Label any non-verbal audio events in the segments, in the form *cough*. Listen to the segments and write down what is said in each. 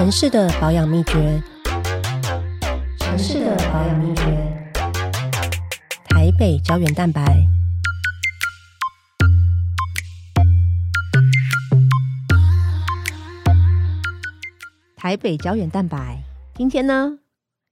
城市的保养秘诀，城市的保养秘诀，台北胶原蛋白。台北胶原蛋白，今天呢，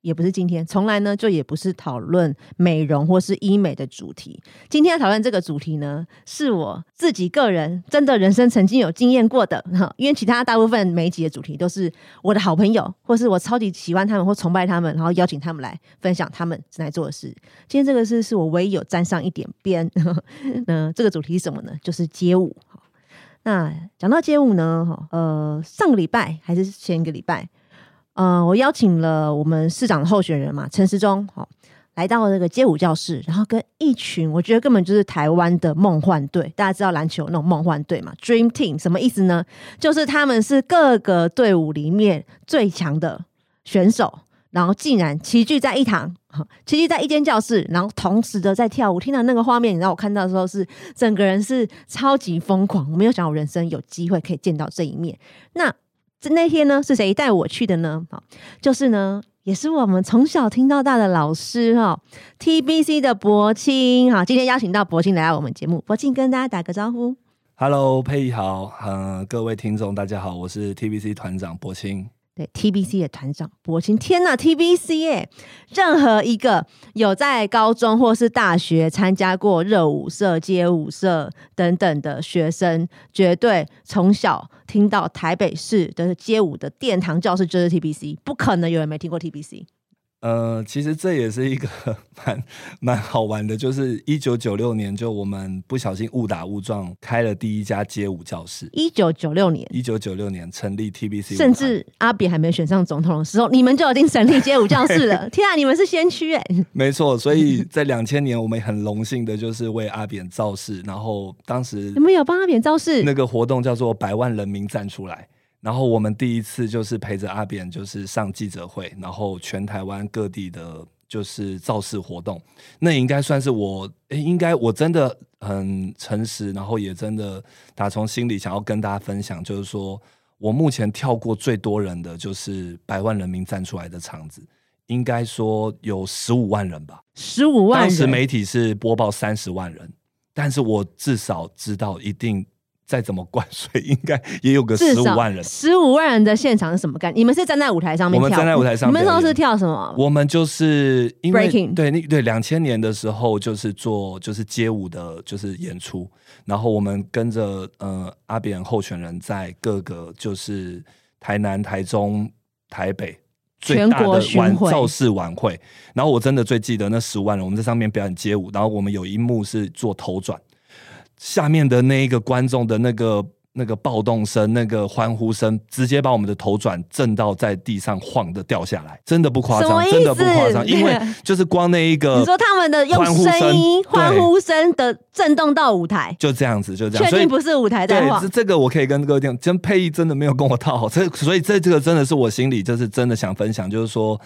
也不是今天，从来呢就也不是讨论美容或是医美的主题。今天要讨论这个主题呢，是我自己个人真的人生曾经有经验过的哈。因为其他大部分每一集的主题都是我的好朋友，或是我超级喜欢他们或崇拜他们，然后邀请他们来分享他们正在做的事。今天这个是是我唯一有沾上一点边。*laughs* 那这个主题是什么呢？就是街舞。那讲到街舞呢，呃，上个礼拜还是前一个礼拜，呃，我邀请了我们市长的候选人嘛，陈时中，好，来到这个街舞教室，然后跟一群我觉得根本就是台湾的梦幻队，大家知道篮球那种梦幻队嘛，Dream Team 什么意思呢？就是他们是各个队伍里面最强的选手。然后竟然齐聚在一堂，齐聚在一间教室，然后同时的在跳舞。听到那个画面，你让我看到的时候是整个人是超级疯狂。我没有想到人生有机会可以见到这一面。那这那天呢，是谁带我去的呢？好，就是呢，也是我们从小听到大的老师哈，TBC 的博清。好，今天邀请到博清来到我们节目，博清跟大家打个招呼。Hello，佩仪好，嗯，各位听众大家好，我是 TBC 团长博清。对 TBC 的团长柏青，天呐，TBC 耶，任何一个有在高中或是大学参加过热舞社、街舞社等等的学生，绝对从小听到台北市的街舞的殿堂教室就是 TBC，不可能有人没听过 TBC。呃，其实这也是一个 *laughs* 蛮蛮好玩的，就是一九九六年，就我们不小心误打误撞开了第一家街舞教室。一九九六年，一九九六年成立 TBC，甚至阿扁还没选上总统的时候，你们就已经成立街舞教室了。*laughs* 天啊，你们是先驱哎！*laughs* 没错，所以在两千年，我们很荣幸的就是为阿扁造势，然后当时你们有帮阿扁造势？那个活动叫做百万人民站出来。然后我们第一次就是陪着阿扁，就是上记者会，然后全台湾各地的，就是造势活动，那应该算是我，应该我真的很诚实，然后也真的打从心里想要跟大家分享，就是说我目前跳过最多人的就是百万人民站出来的场子，应该说有十五万人吧，十五万人，当时媒体是播报三十万人，但是我至少知道一定。再怎么灌水，*laughs* 应该也有个十五万人。十五万人的现场是什么感？你们是站在舞台上面？我们站在舞台上。你们说是跳什么？我们就是因为对那对两千年的时候，就是做就是街舞的，就是演出。然后我们跟着呃阿扁候选人，在各个就是台南、台中、台北最大的晚造势晚会。然后我真的最记得那十五万人，我们在上面表演街舞。然后我们有一幕是做头转。下面的那一个观众的那个那个暴动声、那个欢呼声，直接把我们的头转震到在地上晃的掉下来，真的不夸张，真的不夸张，因为就是光那一个，你说他们的用声音欢呼声的震动到舞台，就这样子，就这样，确定不是舞台在晃。这个我可以跟各位讲，真配音真的没有跟我套好，这所以这这个真的是我心里就是真的想分享，就是说。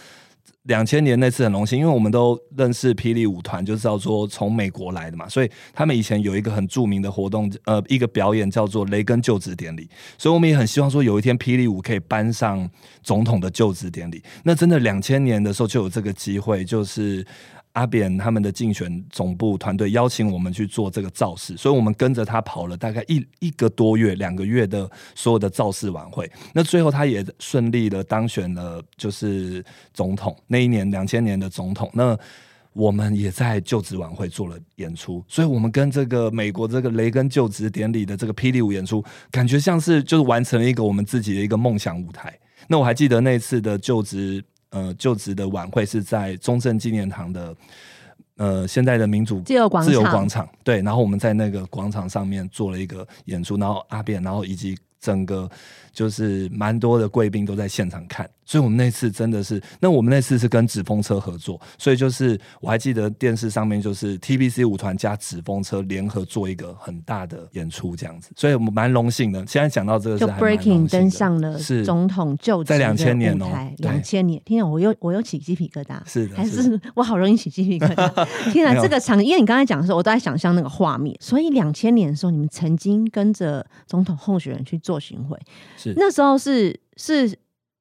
两千年那次很荣幸，因为我们都认识霹雳舞团，就是叫做从美国来的嘛，所以他们以前有一个很著名的活动，呃，一个表演叫做雷根就职典礼，所以我们也很希望说有一天霹雳舞可以搬上总统的就职典礼。那真的两千年的时候就有这个机会，就是。阿扁他们的竞选总部团队邀请我们去做这个造势，所以我们跟着他跑了大概一一个多月、两个月的所有的造势晚会。那最后他也顺利的当选了，就是总统。那一年两千年的总统，那我们也在就职晚会做了演出。所以，我们跟这个美国这个雷根就职典礼的这个霹雳舞演出，感觉像是就是完成了一个我们自己的一个梦想舞台。那我还记得那次的就职。呃，就职的晚会是在中正纪念堂的，呃，现在的民主自由广自由广场，对，然后我们在那个广场上面做了一个演出，然后阿扁，然后以及。整个就是蛮多的贵宾都在现场看，所以我们那次真的是，那我们那次是跟纸风车合作，所以就是我还记得电视上面就是 TBC 舞团加纸风车联合做一个很大的演出这样子，所以我们蛮荣幸的。现在讲到这个，就 Breaking 登上了是总统就在两千年哦，两千年，天啊，我又我又起鸡皮疙瘩，是的，还是我好容易起鸡皮疙瘩。*laughs* 天啊，这个场，因为你刚才讲的时候，我都在想象那个画面，所以两千年的时候，你们曾经跟着总统候选人去做。做巡回，是那时候是是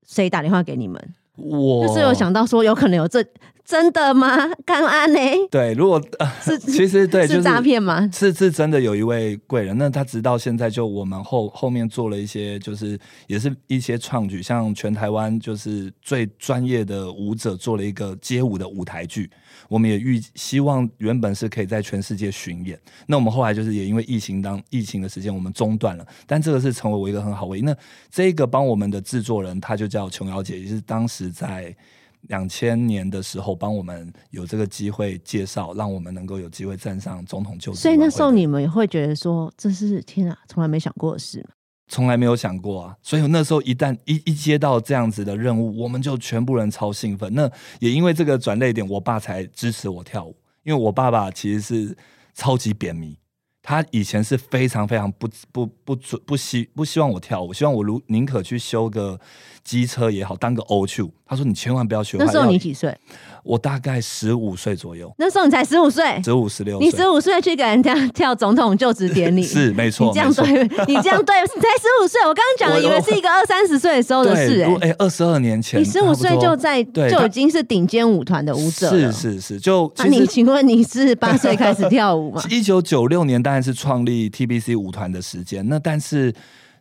谁打电话给你们？我就是有想到说有可能有这真的吗？干安呢？对，如果、呃、是 *laughs* 其实对就是诈骗吗？是是真的有一位贵人，那他直到现在就我们后后面做了一些，就是也是一些创举，像全台湾就是最专业的舞者做了一个街舞的舞台剧，我们也预希望原本是可以在全世界巡演，那我们后来就是也因为疫情当疫情的时间我们中断了，但这个是成为我一个很好回忆。那这个帮我们的制作人，他就叫琼瑶姐，也是当时在。两千年的时候，帮我们有这个机会介绍，让我们能够有机会站上总统就职。所以那时候你们也会觉得说，这是天啊，从来没想过的事从来没有想过啊！所以那时候一旦一一接到这样子的任务，我们就全部人超兴奋。那也因为这个转泪点，我爸才支持我跳舞。因为我爸爸其实是超级扁迷，他以前是非常非常不不不准不希不希望我跳舞，希望我如宁可去修个机车也好，当个 O 去。他说你千万不要学。那时候你几岁？我大概十五岁左右。那时候你才十五岁，十五十六。你十五岁去给人家跳总统就职典礼，*laughs* 是没错。你这样对，你这样对，才十五岁。我刚刚讲的以为是一个二三十岁的时候的事，哎，哎，二十二年前，你十五岁就在就已经是顶尖舞团的舞者是是是，就那你请问你是八岁开始跳舞吗？*laughs* 一九九六年当然是创立 TBC 舞团的时间，那但是。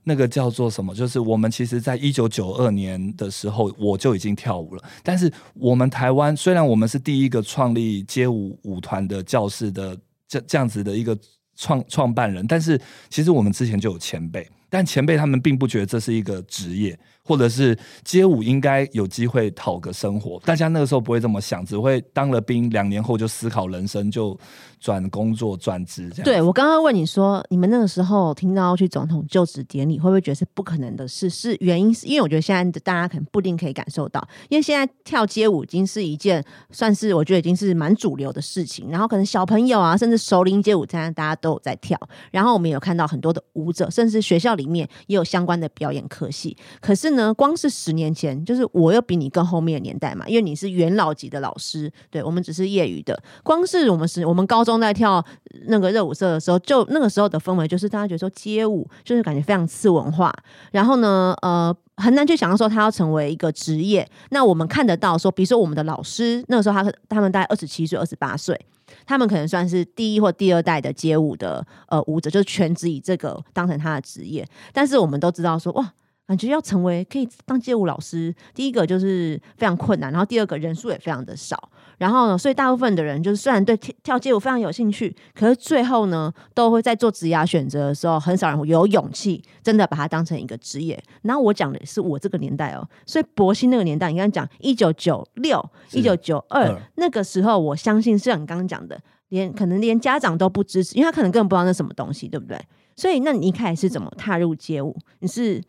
那个叫做什么？就是我们其实，在一九九二年的时候，我就已经跳舞了。但是，我们台湾虽然我们是第一个创立街舞舞团的教室的这这样子的一个创创办人，但是其实我们之前就有前辈，但前辈他们并不觉得这是一个职业。或者是街舞应该有机会讨个生活，大家那个时候不会这么想，只会当了兵，两年后就思考人生，就转工作转职这样。对我刚刚问你说，你们那个时候听到要去总统就职典礼，会不会觉得是不可能的事？是原因是因为我觉得现在的大家可能不一定可以感受到，因为现在跳街舞已经是一件算是我觉得已经是蛮主流的事情，然后可能小朋友啊，甚至熟龄街舞，现在大家都有在跳，然后我们有看到很多的舞者，甚至学校里面也有相关的表演科系，可是呢。光是十年前，就是我又比你更后面的年代嘛，因为你是元老级的老师，对我们只是业余的。光是我们是我们高中在跳那个热舞社的时候，就那个时候的氛围，就是大家觉得说街舞就是感觉非常次文化，然后呢，呃，很难去想象说他要成为一个职业。那我们看得到说，比如说我们的老师，那个时候他他们大概二十七岁、二十八岁，他们可能算是第一或第二代的街舞的呃舞者，就是全职以这个当成他的职业。但是我们都知道说，哇。感觉要成为可以当街舞老师，第一个就是非常困难，然后第二个人数也非常的少，然后呢，所以大部分的人就是虽然对跳街舞非常有兴趣，可是最后呢，都会在做职业选择的时候，很少人有勇气真的把它当成一个职业。然后我讲的是我这个年代哦，所以博兴那个年代，你刚刚讲一九九六、一九九二那个时候，我相信是像你刚刚讲的，连可能连家长都不支持，因为他可能根本不知道那什么东西，对不对？所以那你一开始是怎么踏入街舞？你是？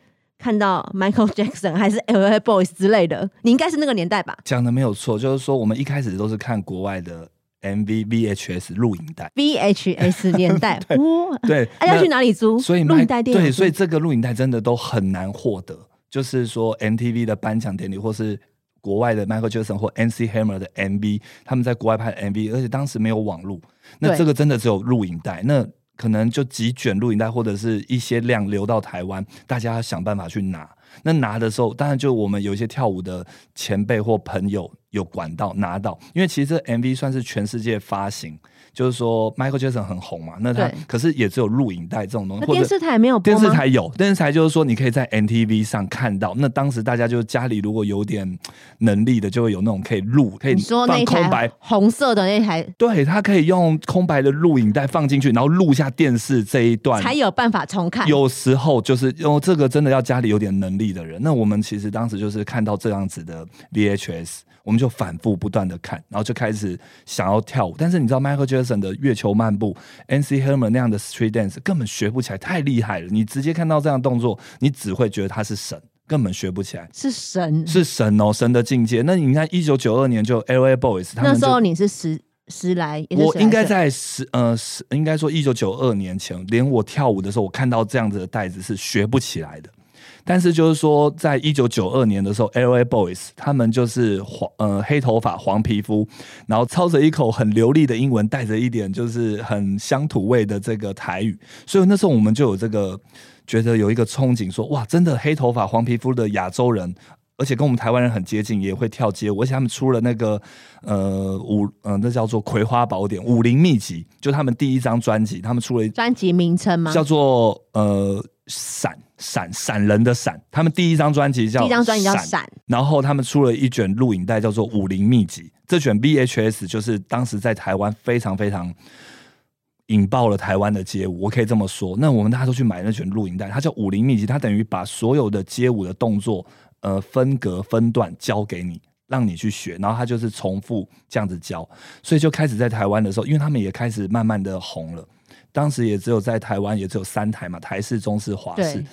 看到 Michael *laughs* Jackson 还是 L.A. Boys 之类的，你应该是那个年代吧？讲的没有错，就是说我们一开始都是看国外的 MV、VHS 录影带。VHS *laughs* 年代，哇，对，要去哪里租？所以录影带店，对，所以这个录影带真的都很难获得。就是说 MTV 的颁奖典礼，或是国外的 Michael Jackson 或 N.C. Hammer 的 MV，他们在国外拍 MV，而且当时没有网络，那这个真的只有录影带。那可能就几卷录影带或者是一些量流到台湾，大家想办法去拿。那拿的时候，当然就我们有一些跳舞的前辈或朋友有管道拿到，因为其实 MV 算是全世界发行。就是说，Michael Jackson 很红嘛，那他可是也只有录影带这种东西，那电视台没有电视台有，电视台就是说你可以在 NTV 上看到。那当时大家就家里如果有点能力的，就会有那种可以录，可以放空白红色的那台，对他可以用空白的录影带放进去，然后录下电视这一段，才有办法重看。有时候就是用这个真的要家里有点能力的人，那我们其实当时就是看到这样子的 VHS。我们就反复不断的看，然后就开始想要跳舞。但是你知道，Michael Jackson 的月球漫步，N.C. Herman 那样的 Street Dance 根本学不起来，太厉害了。你直接看到这样动作，你只会觉得他是神，根本学不起来。是神，是神哦，神的境界。那你看，一九九二年就 L.A. Boys，那时候你是十十来，我应该在十呃十，应该说一九九二年前，连我跳舞的时候，我看到这样子的袋子是学不起来的。但是就是说，在一九九二年的时候，L.A. Boys 他们就是黄呃黑头发黄皮肤，然后操着一口很流利的英文，带着一点就是很乡土味的这个台语，所以那时候我们就有这个觉得有一个憧憬，说哇，真的黑头发黄皮肤的亚洲人。而且跟我们台湾人很接近，也会跳街舞，而且他们出了那个呃武呃那叫做《葵花宝典》武林秘籍，就他们第一张专辑，他们出了专辑名称吗？叫做呃闪闪闪人的闪，他们第一张专辑叫第一张专辑叫《闪》，然后他们出了一卷录影带叫做《武林秘籍》，这卷 VHS 就是当时在台湾非常非常。引爆了台湾的街舞，我可以这么说。那我们大家都去买那卷录影带，它叫《武林秘籍》，它等于把所有的街舞的动作，呃，分隔分段教给你，让你去学。然后它就是重复这样子教，所以就开始在台湾的时候，因为他们也开始慢慢的红了。当时也只有在台湾也只有三台嘛，台式、中式、华式。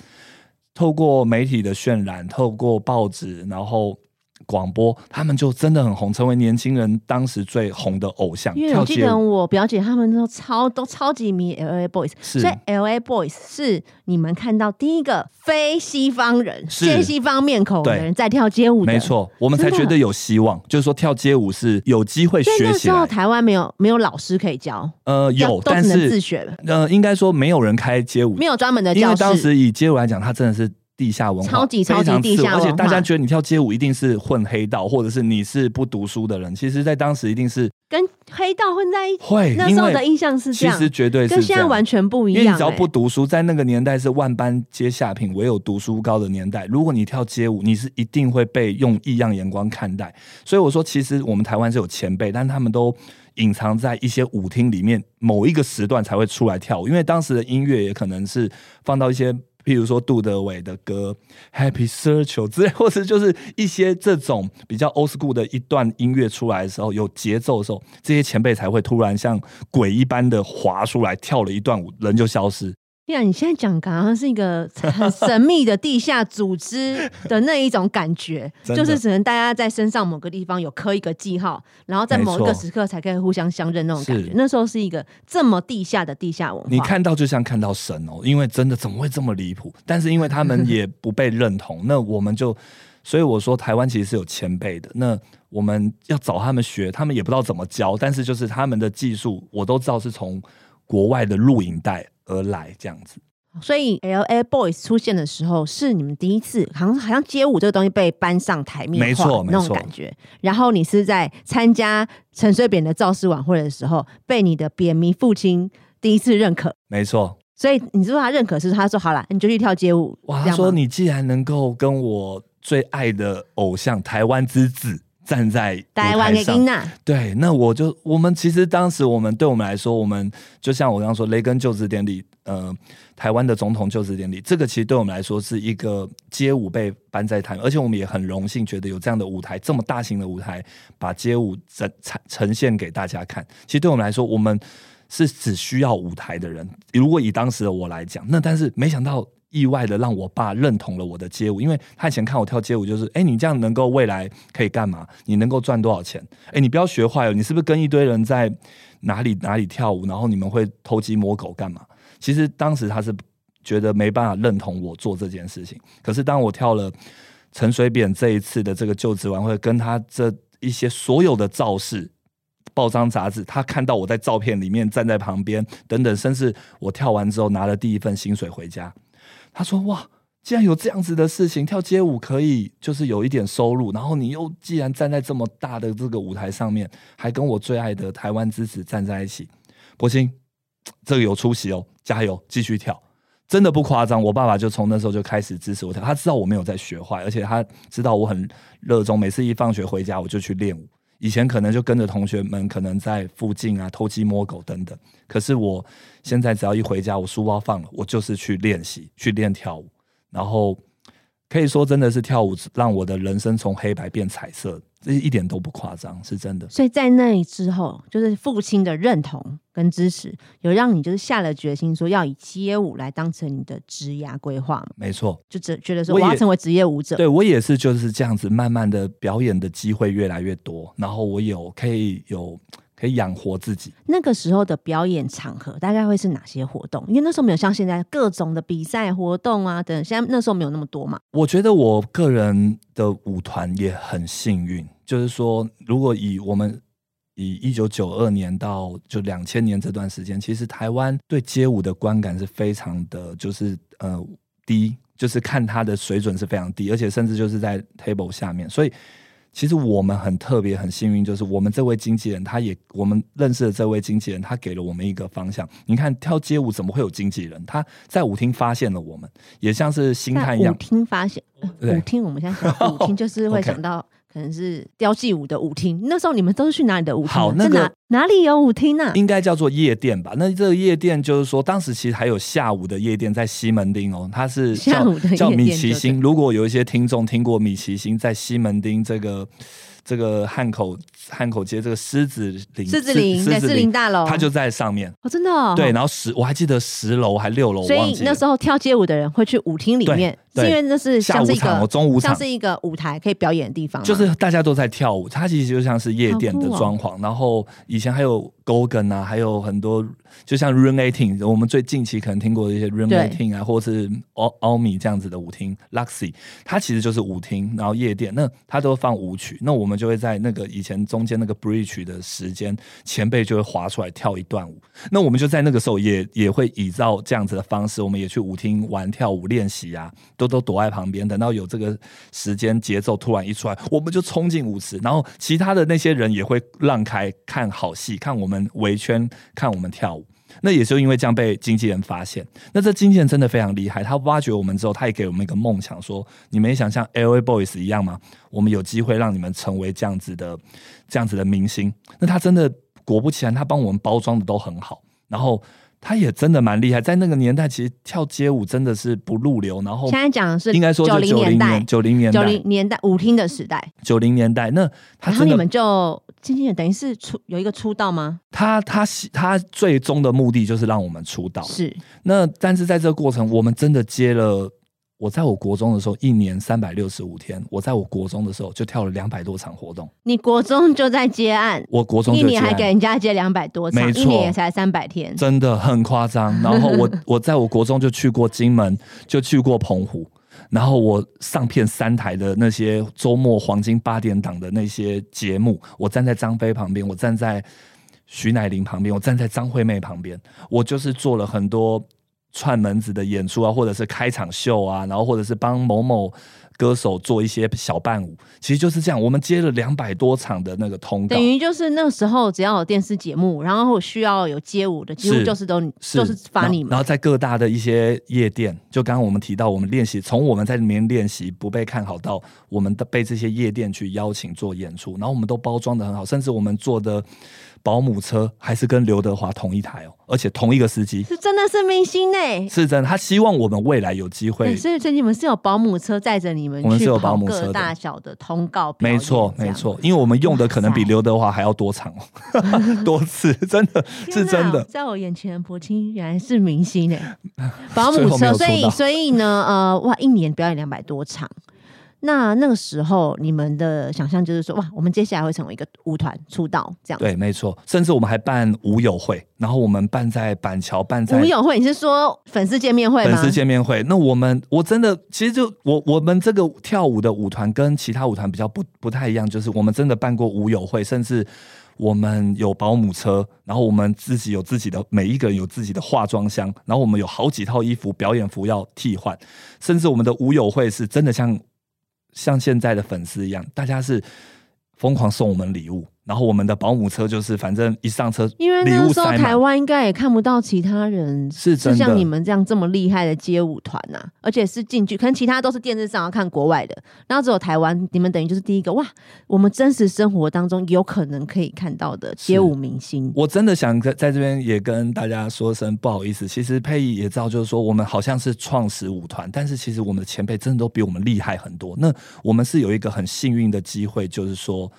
透过媒体的渲染，透过报纸，然后。广播，他们就真的很红，成为年轻人当时最红的偶像。因为我记得我表姐他们都超都超级迷 L A Boys，所以 L A Boys 是你们看到第一个非西方人、非西方面孔的人在跳街舞的。没错，我们才觉得有希望，就是说跳街舞是有机会学起来。那时候台湾没有没有老师可以教，呃，有，但是自学了。呃，应该说没有人开街舞，没有专门的教室。因为当时以街舞来讲，它真的是。地下文化超级超级地下而且大家觉得你跳街舞一定是混黑道，或者是你是不读书的人。其实，在当时一定是跟黑道混在一起。会那时候的印象是这样，其实绝对是跟现在完全不一样。因为只要不读书，在那个年代是万般皆下品，唯有读书高的年代。如果你跳街舞，你是一定会被用异样眼光看待。所以我说，其实我们台湾是有前辈，但他们都隐藏在一些舞厅里面，某一个时段才会出来跳舞。因为当时的音乐也可能是放到一些。譬如说杜德伟的歌《Happy Search》之类，*laughs* 或是就是一些这种比较 old school 的一段音乐出来的时候，有节奏的时候，这些前辈才会突然像鬼一般的滑出来，跳了一段舞，人就消失。你现在讲好像是一个很神秘的地下组织的那一种感觉，*laughs* 就是只能大家在身上某个地方有刻一个记号，然后在某一个时刻才可以互相相认那种感觉。那时候是一个这么地下的地下文化，你看到就像看到神哦，因为真的怎么会这么离谱？但是因为他们也 *laughs* 不被认同，那我们就所以我说台湾其实是有前辈的，那我们要找他们学，他们也不知道怎么教，但是就是他们的技术我都知道是从国外的录影带。而来这样子，所以 L A Boys 出现的时候是你们第一次，好像好像街舞这个东西被搬上台面，没错，那种感觉。然后你是在参加陈水扁的造势晚会的时候，被你的扁迷父亲第一次认可，没错。所以你知道他认可是他说好了，你就去跳街舞。哇，他说你既然能够跟我最爱的偶像台湾之子。站在台湾的金娜，对，那我就我们其实当时我们对我们来说，我们就像我刚刚说雷根就职典礼，呃，台湾的总统就职典礼，这个其实对我们来说是一个街舞被搬在台，而且我们也很荣幸，觉得有这样的舞台，这么大型的舞台，把街舞呈呈呈现给大家看。其实对我们来说，我们是只需要舞台的人。如果以当时的我来讲，那但是没想到。意外的让我爸认同了我的街舞，因为他以前看我跳街舞就是，哎，你这样能够未来可以干嘛？你能够赚多少钱？哎，你不要学坏了，你是不是跟一堆人在哪里哪里跳舞，然后你们会偷鸡摸狗干嘛？其实当时他是觉得没办法认同我做这件事情。可是当我跳了陈水扁这一次的这个就职晚会，跟他这一些所有的造势、报章杂志，他看到我在照片里面站在旁边等等，甚至我跳完之后拿了第一份薪水回家。他说：“哇，既然有这样子的事情，跳街舞可以就是有一点收入，然后你又既然站在这么大的这个舞台上面，还跟我最爱的台湾之子站在一起，博兴，这个有出息哦，加油，继续跳，真的不夸张。我爸爸就从那时候就开始支持我跳，他知道我没有在学坏，而且他知道我很热衷，每次一放学回家我就去练舞。以前可能就跟着同学们，可能在附近啊偷鸡摸狗等等。可是我现在只要一回家，我书包放了，我就是去练习，去练跳舞。然后可以说真的是跳舞让我的人生从黑白变彩色。这一点都不夸张，是真的。所以在那之后，就是父亲的认同跟支持，有让你就是下了决心，说要以街舞来当成你的职业规划嘛？没错，就只觉得说我要成为职业舞者。对我也是就是这样子，慢慢的表演的机会越来越多，然后我有可以有。可以养活自己。那个时候的表演场合大概会是哪些活动？因为那时候没有像现在各种的比赛活动啊等。现在那时候没有那么多嘛。我觉得我个人的舞团也很幸运，就是说，如果以我们以一九九二年到就两千年这段时间，其实台湾对街舞的观感是非常的，就是呃低。就是看他的水准是非常低，而且甚至就是在 table 下面，所以。其实我们很特别、很幸运，就是我们这位经纪人，他也我们认识的这位经纪人，他给了我们一个方向。你看跳街舞怎么会有经纪人？他在舞厅发现了我们，也像是星探一样。舞厅发现，舞厅我们现在想舞厅就是会想到。可能是雕记舞的舞厅，那时候你们都是去哪里的舞厅？好，那个哪里有舞厅呢？应该叫做夜店吧。那这个夜店就是说，当时其实还有下午的夜店在西门町哦，它是 *laughs* 下午的叫米奇星。如果有一些听众听过米奇星在西门町这个。这个汉口汉口街，这个狮子林，狮子林，狮子林大楼，它就在上面。哦，真的。哦。对，然后十，我还记得十楼还六楼，所以那时候跳街舞的人会去舞厅里面，是因为那是像是一个、中午场，像是一个舞台可以表演的地方。就是大家都在跳舞，它其实就像是夜店的装潢。然后以前还有 Gogan 啊，还有很多。就像 Room Eighteen，我们最近期可能听过的一些 Room Eighteen 啊，或是奥奥米这样子的舞厅，Luxy，它其实就是舞厅，然后夜店，那它都放舞曲，那我们就会在那个以前中中间那个 Bridge 的时间，前辈就会滑出来跳一段舞，那我们就在那个时候也也会依照这样子的方式，我们也去舞厅玩跳舞练习啊，都都躲在旁边，等到有这个时间节奏突然一出来，我们就冲进舞池，然后其他的那些人也会让开看好戏，看我们围圈，看我们跳舞。那也是因为这样被经纪人发现。那这经纪人真的非常厉害，他挖掘我们之后，他也给我们一个梦想，说你们也想像 L A Boys 一样吗？我们有机会让你们成为这样子的、这样子的明星。那他真的果不其然，他帮我们包装的都很好，然后。他也真的蛮厉害，在那个年代，其实跳街舞真的是不入流。然后现在讲的是应该说九零年代，九零年代九零年代舞厅的时代。九零年代，那然后你们就经纪人等于是出有一个出道吗？他他他最终的目的就是让我们出道。是那但是在这个过程，我们真的接了。我在我国中的时候，一年三百六十五天。我在我国中的时候就跳了两百多场活动。你国中就在接案？我国中一年还给人家接两百多场，一年也才三百天，真的很夸张。然后我 *laughs* 我在我国中就去过金门，就去过澎湖。然后我上片三台的那些周末黄金八点档的那些节目，我站在张飞旁边，我站在徐乃麟旁边，我站在张惠妹旁边，我就是做了很多。串门子的演出啊，或者是开场秀啊，然后或者是帮某某歌手做一些小伴舞，其实就是这样。我们接了两百多场的那个通告，等于就是那个时候只要有电视节目，然后需要有街舞的，几乎就是都就是发你们。然后在各大的一些夜店，就刚刚我们提到，我们练习从我们在里面练习不被看好，到我们的被这些夜店去邀请做演出，然后我们都包装的很好，甚至我们做的。保姆车还是跟刘德华同一台哦，而且同一个司机，是真的是明星呢，是真的。他希望我们未来有机会，所以所以你们是有保姆车载着你们，我们是有保姆车大小的通告，没错没错，因为我们用的可能比刘德华还要多长哦，*laughs* 多次，真的是真的。在我眼前，柏青原来是明星呢，*laughs* 保姆车，所以所以呢，呃，哇，一年表演两百多场。那那个时候，你们的想象就是说，哇，我们接下来会成为一个舞团出道这样。对，没错。甚至我们还办舞友会，然后我们办在板桥，办在舞友会。你是说粉丝见面会吗？粉丝见面会。那我们我真的，其实就我我们这个跳舞的舞团跟其他舞团比较不不太一样，就是我们真的办过舞友会，甚至我们有保姆车，然后我们自己有自己的每一个人有自己的化妆箱，然后我们有好几套衣服表演服要替换，甚至我们的舞友会是真的像。像现在的粉丝一样，大家是疯狂送我们礼物。然后我们的保姆车就是，反正一上车，因为那时候台湾应该也看不到其他人是是像你们这样这么厉害的街舞团呐，而且是进去，可能其他都是电视上要看国外的，然后只有台湾，你们等于就是第一个哇！我们真实生活当中有可能可以看到的街舞明星。我真的想在在这边也跟大家说声不好意思，其实佩仪也知道，就是说我们好像是创始舞团，但是其实我们的前辈真的都比我们厉害很多。那我们是有一个很幸运的机会，就是说。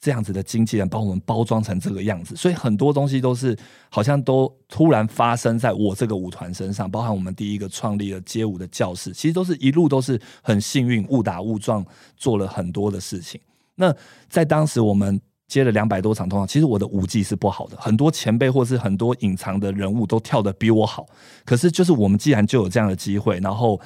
这样子的经纪人帮我们包装成这个样子，所以很多东西都是好像都突然发生在我这个舞团身上，包含我们第一个创立的街舞的教室，其实都是一路都是很幸运，误打误撞做了很多的事情。那在当时我们接了两百多场通告，其实我的舞技是不好的，很多前辈或是很多隐藏的人物都跳得比我好。可是就是我们既然就有这样的机会，然后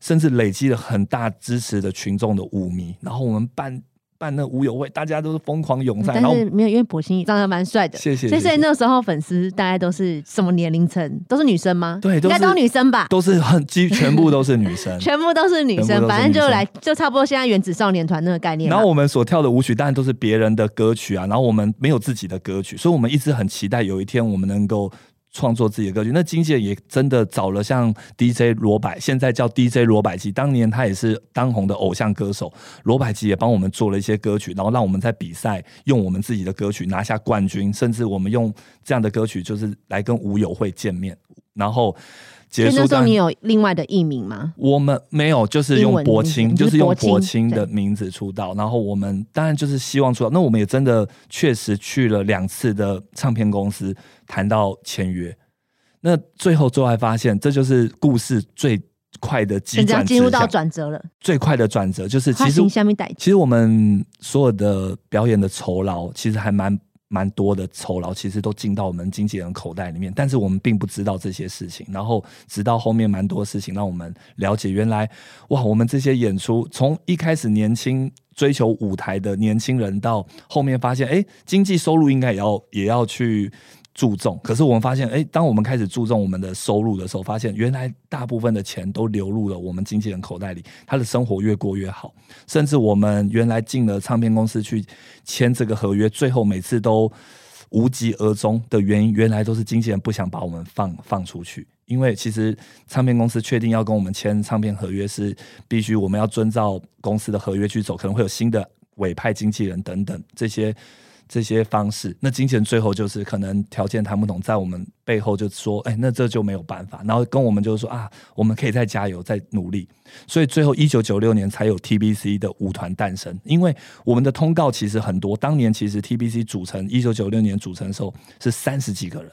甚至累积了很大支持的群众的舞迷，然后我们办。办那舞友会，大家都是疯狂涌上，但是没有，因为博兴长得蛮帅的，谢谢，所以那时候粉丝大概都是什么年龄层？都是女生吗？对应该都女生吧？都是很几 *laughs* 全部都是女生。全部都是女生，反正就来就差不多现在原子少年团那个概念。然后我们所跳的舞曲当然都是别人的歌曲啊，然后我们没有自己的歌曲，所以我们一直很期待有一天我们能够创作自己的歌曲。那经纪人也真的找了像 DJ 罗百，现在叫 DJ 罗百吉，当年他也是当红的偶像歌手，罗百吉也帮我们做了一些歌曲，然后让我们在比赛用我们自己的歌曲拿下冠军，甚至我们用这样的歌曲就是来跟舞友会见面，然后结束当那时候你有另外的艺名吗？我们没有，就是用英文名字博清，就是是用柏青的名字出道。然后我们当然就是希望出道，那我们也真的确实去了两次的唱片公司谈到签约。那最后最后还发现，这就是故事最快的急甚至要转直进入到，转折了，最快的转折就是其实其实我们所有的表演的酬劳，其实还蛮蛮多的酬劳，其实都进到我们经纪人口袋里面，但是我们并不知道这些事情。然后直到后面蛮多事情让我们了解，原来哇，我们这些演出从一开始年轻追求舞台的年轻人，到后面发现，哎，经济收入应该也要也要去。注重，可是我们发现，哎，当我们开始注重我们的收入的时候，发现原来大部分的钱都流入了我们经纪人口袋里，他的生活越过越好，甚至我们原来进了唱片公司去签这个合约，最后每次都无疾而终的原因，原来都是经纪人不想把我们放放出去。因为其实唱片公司确定要跟我们签唱片合约，是必须我们要遵照公司的合约去走，可能会有新的委派经纪人等等这些这些方式。那经纪人最后就是可能条件谈不拢，在我们背后就说，哎，那这就没有办法。然后跟我们就是说啊，我们可以再加油，再努力。所以最后一九九六年才有 TBC 的舞团诞生。因为我们的通告其实很多，当年其实 TBC 组成一九九六年组成的时候是三十几个人。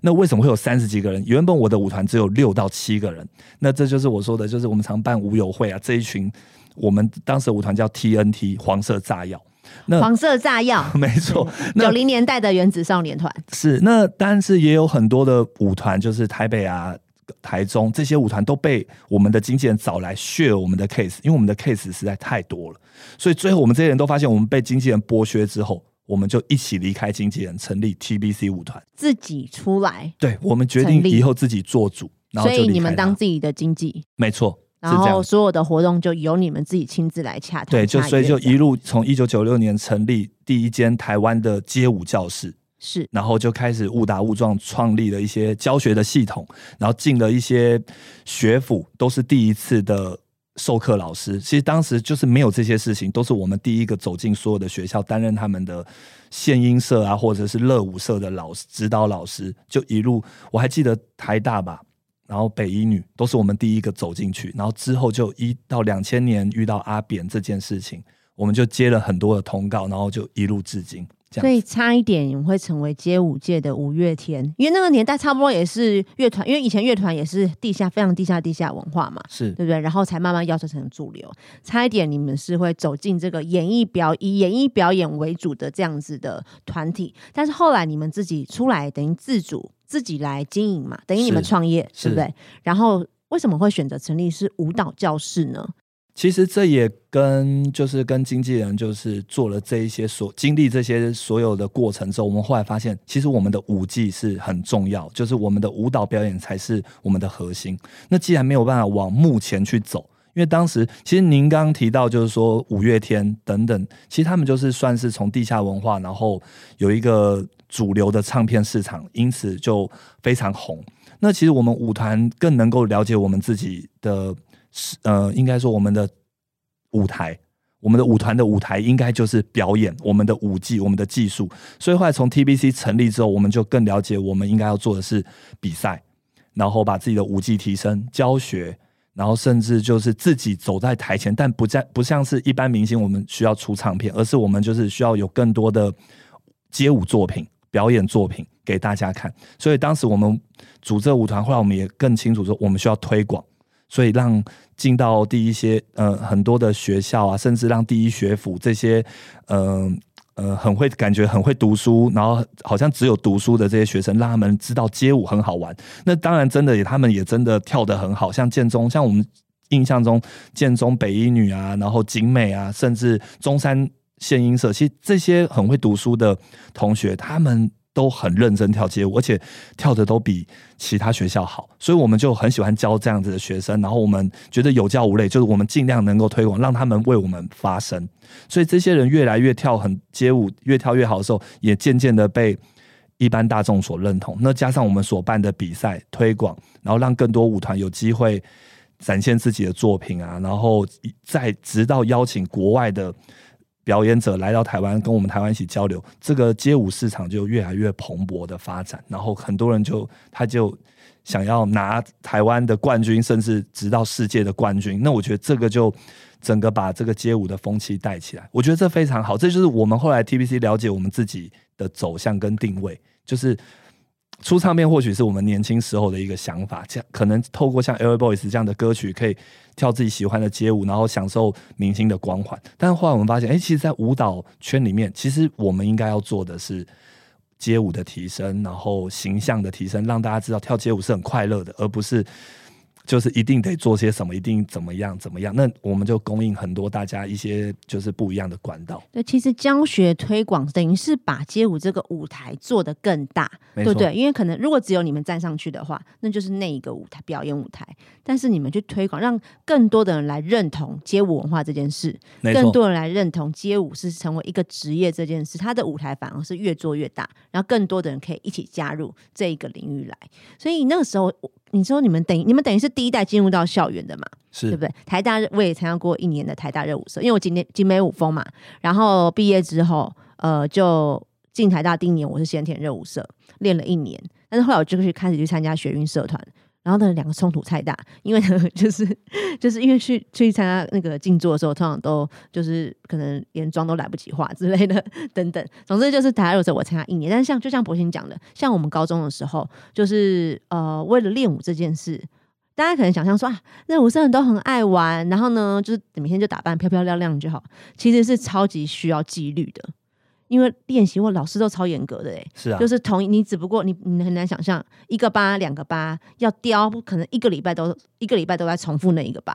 那为什么会有三十几个人？原本我的舞团只有六到七个人。那这就是我说的，就是我们常办舞友会啊，这一群我们当时舞团叫 TNT 黄色炸药。那黄色炸药，*laughs* 没错，九零年代的原子少年团，是那，但是也有很多的舞团，就是台北啊、台中这些舞团都被我们的经纪人找来 share 我们的 case，因为我们的 case 实在太多了，所以最后我们这些人都发现，我们被经纪人剥削之后，我们就一起离开经纪人，成立 TBC 舞团。自己出来，对，我们决定以后自己做主，然后就所以你们当自己的经纪，没错，是然。后所有的活动就由你们自己亲自来洽谈。对，就所以就一路从一九九六年成立第一间台湾的街舞教室，是然后就开始误打误撞创立了一些教学的系统，然后进了一些学府，都是第一次的授课老师。其实当时就是没有这些事情，都是我们第一个走进所有的学校，担任他们的献音社啊，或者是乐舞社的老师、指导老师，就一路我还记得台大吧。然后北一女都是我们第一个走进去，然后之后就一到两千年遇到阿扁这件事情，我们就接了很多的通告，然后就一路至今。所以差一点会成为街舞界的五月天，因为那个年代差不多也是乐团，因为以前乐团也是地下非常地下地下文化嘛，是对不对？然后才慢慢要求成主流。差一点你们是会走进这个演艺表以演艺表演为主的这样子的团体，但是后来你们自己出来，等于自主自己来经营嘛，等于你们创业，是对不对？然后为什么会选择成立是舞蹈教室呢？其实这也跟就是跟经纪人就是做了这一些所经历这些所有的过程之后，我们后来发现，其实我们的舞技是很重要，就是我们的舞蹈表演才是我们的核心。那既然没有办法往目前去走，因为当时其实您刚提到就是说五月天等等，其实他们就是算是从地下文化，然后有一个主流的唱片市场，因此就非常红。那其实我们舞团更能够了解我们自己的。呃，应该说我们的舞台，我们的舞团的舞台应该就是表演我们的舞技，我们的技术。所以后来从 TBC 成立之后，我们就更了解我们应该要做的是比赛，然后把自己的舞技提升，教学，然后甚至就是自己走在台前，但不在不像是一般明星，我们需要出唱片，而是我们就是需要有更多的街舞作品、表演作品给大家看。所以当时我们组这舞团，后来我们也更清楚说，我们需要推广。所以让进到第一些呃很多的学校啊，甚至让第一学府这些呃呃很会感觉很会读书，然后好像只有读书的这些学生，让他们知道街舞很好玩。那当然真的他们也真的跳得很好，像建中，像我们印象中建中北一女啊，然后景美啊，甚至中山。县音社，其实这些很会读书的同学，他们都很认真跳街舞，而且跳的都比其他学校好，所以我们就很喜欢教这样子的学生。然后我们觉得有教无类，就是我们尽量能够推广，让他们为我们发声。所以这些人越来越跳很街舞，越跳越好的时候，也渐渐的被一般大众所认同。那加上我们所办的比赛推广，然后让更多舞团有机会展现自己的作品啊，然后再直到邀请国外的。表演者来到台湾，跟我们台湾一起交流，这个街舞市场就越来越蓬勃的发展。然后很多人就他就想要拿台湾的冠军，甚至直到世界的冠军。那我觉得这个就整个把这个街舞的风气带起来，我觉得这非常好。这就是我们后来 TBC 了解我们自己的走向跟定位，就是出唱片或许是我们年轻时候的一个想法，这样可能透过像 L Boys 这样的歌曲可以。跳自己喜欢的街舞，然后享受明星的光环。但是后来我们发现，哎，其实，在舞蹈圈里面，其实我们应该要做的是街舞的提升，然后形象的提升，让大家知道跳街舞是很快乐的，而不是。就是一定得做些什么，一定怎么样怎么样？那我们就供应很多大家一些就是不一样的管道。对，其实教学推广等于是把街舞这个舞台做得更大，对不对？因为可能如果只有你们站上去的话，那就是那一个舞台表演舞台。但是你们去推广，让更多的人来认同街舞文化这件事，更多人来认同街舞是成为一个职业这件事，它的舞台反而是越做越大，然后更多的人可以一起加入这一个领域来。所以那个时候。你说你们等于你们等于是第一代进入到校园的嘛？是，对不对？台大我也参加过一年的台大热舞社，因为我今年金美舞风嘛。然后毕业之后，呃，就进台大第一年我是先填热舞社练了一年，但是后来我就去开始去参加学运社团。然后呢，两个冲突太大，因为呢，就是就是因为去去参加那个静坐的时候，通常都就是可能连妆都来不及化之类的 *laughs* 等等。总之就是台大热舞我参加一年，但是像就像博鑫讲的，像我们高中的时候，就是呃为了练舞这件事，大家可能想象说啊，那舞生人都很爱玩，然后呢就是每天就打扮漂漂亮亮就好，其实是超级需要纪律的。因为练习或老师都超严格的哎，是啊，就是同你只不过你你很难想象一个八两个八要雕，可能一个礼拜都一个礼拜都在重复那一个八，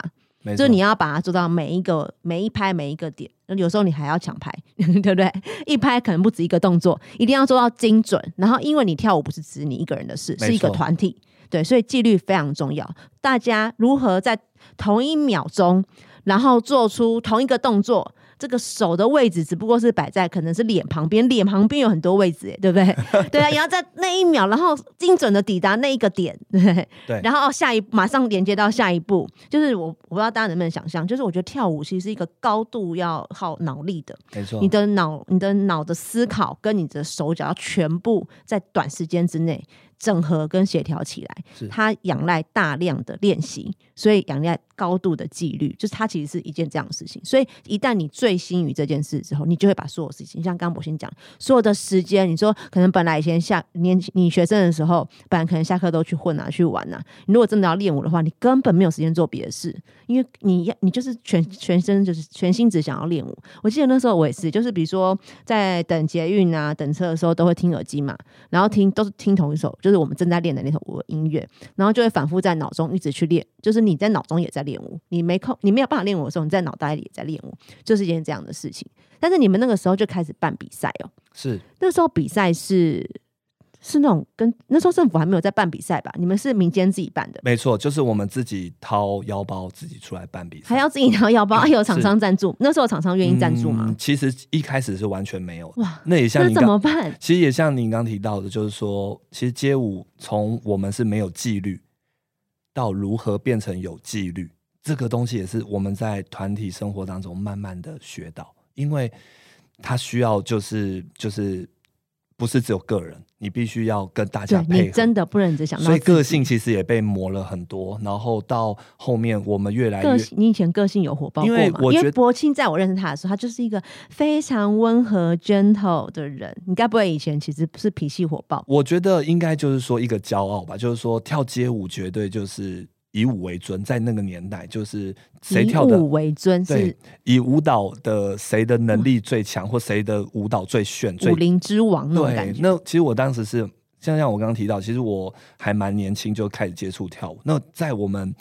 就是你要把它做到每一个每一拍每一个点，有时候你还要抢拍，*laughs* 对不对？一拍可能不止一个动作，一定要做到精准。然后因为你跳舞不是只你一个人的事，是一个团体，对，所以纪律非常重要。大家如何在同一秒钟，然后做出同一个动作？这个手的位置只不过是摆在可能是脸旁边，脸旁边有很多位置，对不对？*laughs* 对啊，也要在那一秒，然后精准的抵达那一个点，对。对。然后下一马上连接到下一步，就是我我不知道大家能不能想象，就是我觉得跳舞其实是一个高度要耗脑力的，没错。你的脑、你的脑的思考跟你的手脚要全部在短时间之内。整合跟协调起来，它仰赖大量的练习，所以仰赖高度的纪律，就是它其实是一件这样的事情。所以一旦你醉心于这件事之后，你就会把所有事情，像刚刚我先讲，所有的时间，你说可能本来以前下年你学生的时候，本来可能下课都去混啊，去玩啊。你如果真的要练舞的话，你根本没有时间做别的事，因为你要你就是全全身就是全心只想要练舞。我记得那时候我也是，就是比如说在等捷运啊、等车的时候，都会听耳机嘛，然后听都是听同一首。就是我们正在练的那首舞音乐，然后就会反复在脑中一直去练。就是你在脑中也在练舞，你没空，你没有办法练舞的时候，你在脑袋里也在练舞，就是一件这样的事情。但是你们那个时候就开始办比赛哦，是那时候比赛是。是那种跟那时候政府还没有在办比赛吧？你们是民间自己办的？没错，就是我们自己掏腰包自己出来办比赛，还要自己掏腰包，还有厂商赞助。那时候厂商愿意赞助吗？其实一开始是完全没有。哇，那也像那怎么办？其实也像您刚提到的，就是说，其实街舞从我们是没有纪律，到如何变成有纪律，这个东西也是我们在团体生活当中慢慢的学到，因为它需要就是就是。不是只有个人，你必须要跟大家配合。你真的不能只想。所以个性其实也被磨了很多，然后到后面我们越来越。你以前个性有火爆过吗？因为博清在我认识他的时候，他就是一个非常温和、gentle 的人。你该不会以前其实不是脾气火爆？我觉得应该就是说一个骄傲吧，就是说跳街舞绝对就是。以舞为尊，在那个年代，就是谁跳的舞为尊，是以舞蹈的谁的能力最强，或谁的舞蹈最炫，最武林之王那种感觉。那其实我当时是像像我刚刚提到，其实我还蛮年轻就开始接触跳舞。那在我们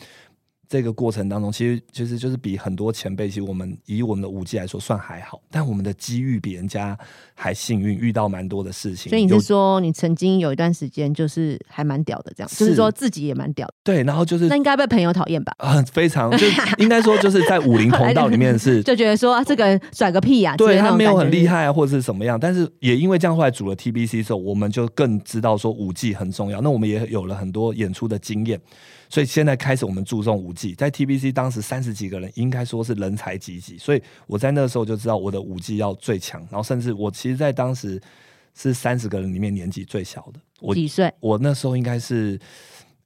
这个过程当中，其实其实就是比很多前辈，其实我们以我们的武技来说算还好，但我们的机遇比人家还幸运，遇到蛮多的事情。所以你是说，你曾经有一段时间就是还蛮屌的，这样，就是是说自己也蛮屌的，对，然后就是那应该被朋友讨厌吧？很非常，就 *laughs* 应该说就是在武林同道里面是 *laughs* 就觉得说、啊、这个人甩个屁呀、对他没有很厉害啊，或者是什么样，但是也因为这样，后来组了 TBC 之后，我们就更知道说武技很重要。那我们也有了很多演出的经验，所以现在开始我们注重五 G，。在 TBC 当时三十几个人，应该说是人才济济，所以我在那个时候就知道我的五 G 要最强，然后甚至我其实，在当时是三十个人里面年纪最小的。我几岁？我那时候应该是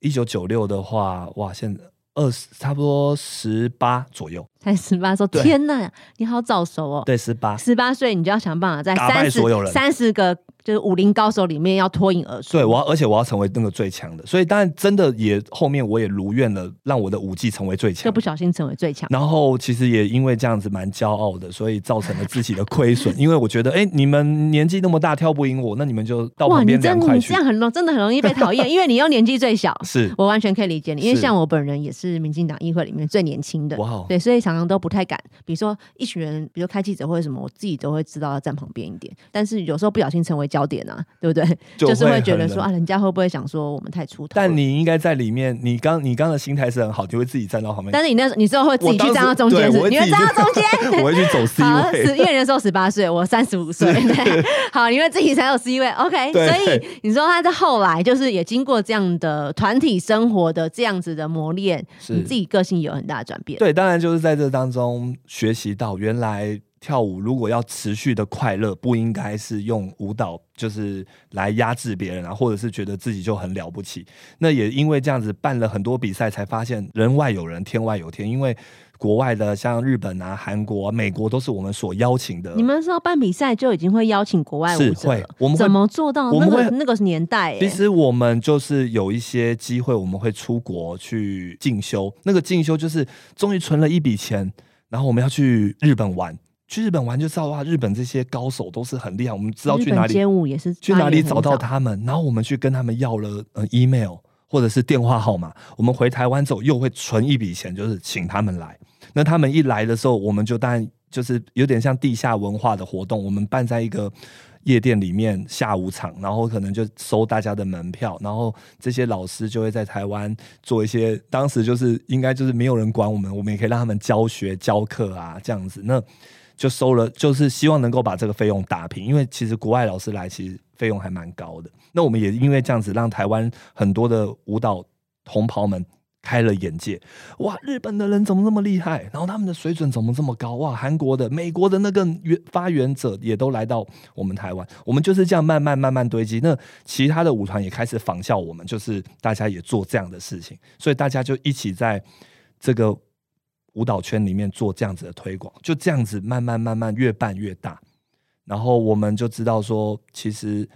一九九六的话，哇，现在二十差不多十八左右，才十八，说对天呐，你好早熟哦！对，十八。十八岁你就要想办法在打败三十所有人三十个就是武林高手里面要脱颖而出。对，我要，而且我要成为那个最强的，所以当然真的也后面我也如愿了，让我的武技成为最强就不。小心成为最强。然后其实也因为这样子蛮骄傲的，所以造成了自己的亏损。*laughs* 因为我觉得，哎、你们年纪那么大，跳不赢我，那你们就到哇，旁你真边凉快去你这。样很容真的很容易被讨厌，*laughs* 因为你又年纪最小。是，我完全可以理解你，因为是像我本人也是民进党议会里面最年轻的，哇哦对，所以常常都不太敢。比如说一群人，比如开记者会什么，我自己都会知道要站旁边一点，但是有时候不小心成为焦点啊，*laughs* 对不对？就是会觉得说啊，人家会不会想说我们太出头？但你应该在里面，你刚你刚的心态是很好，你会自己站到旁边。但是你那你之后会自己去站到中间，你会站到中间。*laughs* 我会去走 *laughs* C 好，位。十因为人说十八岁，我三十五岁，对，好，你会自己才有 C 位，OK。所以你说他在后来就是也经过这样的团体生活的这样子的磨练，你自己个性有很大的转变。对，当然就是在这这当中学习到，原来跳舞如果要持续的快乐，不应该是用舞蹈就是来压制别人啊，或者是觉得自己就很了不起。那也因为这样子办了很多比赛，才发现人外有人，天外有天。因为国外的像日本啊、韩国、啊、美国都是我们所邀请的。你们是要办比赛就已经会邀请国外舞是会，我们怎么做到？我们会那个那个年代、欸，其实我们就是有一些机会，我们会出国去进修。那个进修就是终于存了一笔钱，然后我们要去日本玩。去日本玩就知道哇，日本这些高手都是很厉害，我们知道去哪里街舞也是去哪里找到？他们，然后我们去跟他们要了呃 email 或者是电话号码。我们回台湾之后又会存一笔钱，就是请他们来。那他们一来的时候，我们就当然就是有点像地下文化的活动，我们办在一个夜店里面下午场，然后可能就收大家的门票，然后这些老师就会在台湾做一些，当时就是应该就是没有人管我们，我们也可以让他们教学教课啊这样子。那就收了，就是希望能够把这个费用打平，因为其实国外老师来其实费用还蛮高的。那我们也因为这样子，让台湾很多的舞蹈同袍们开了眼界。哇，日本的人怎么那么厉害？然后他们的水准怎么这么高？哇，韩国的、美国的那个源发源者也都来到我们台湾，我们就是这样慢慢慢慢堆积。那其他的舞团也开始仿效我们，就是大家也做这样的事情，所以大家就一起在这个舞蹈圈里面做这样子的推广，就这样子慢慢慢慢越办越大。然后我们就知道说，其实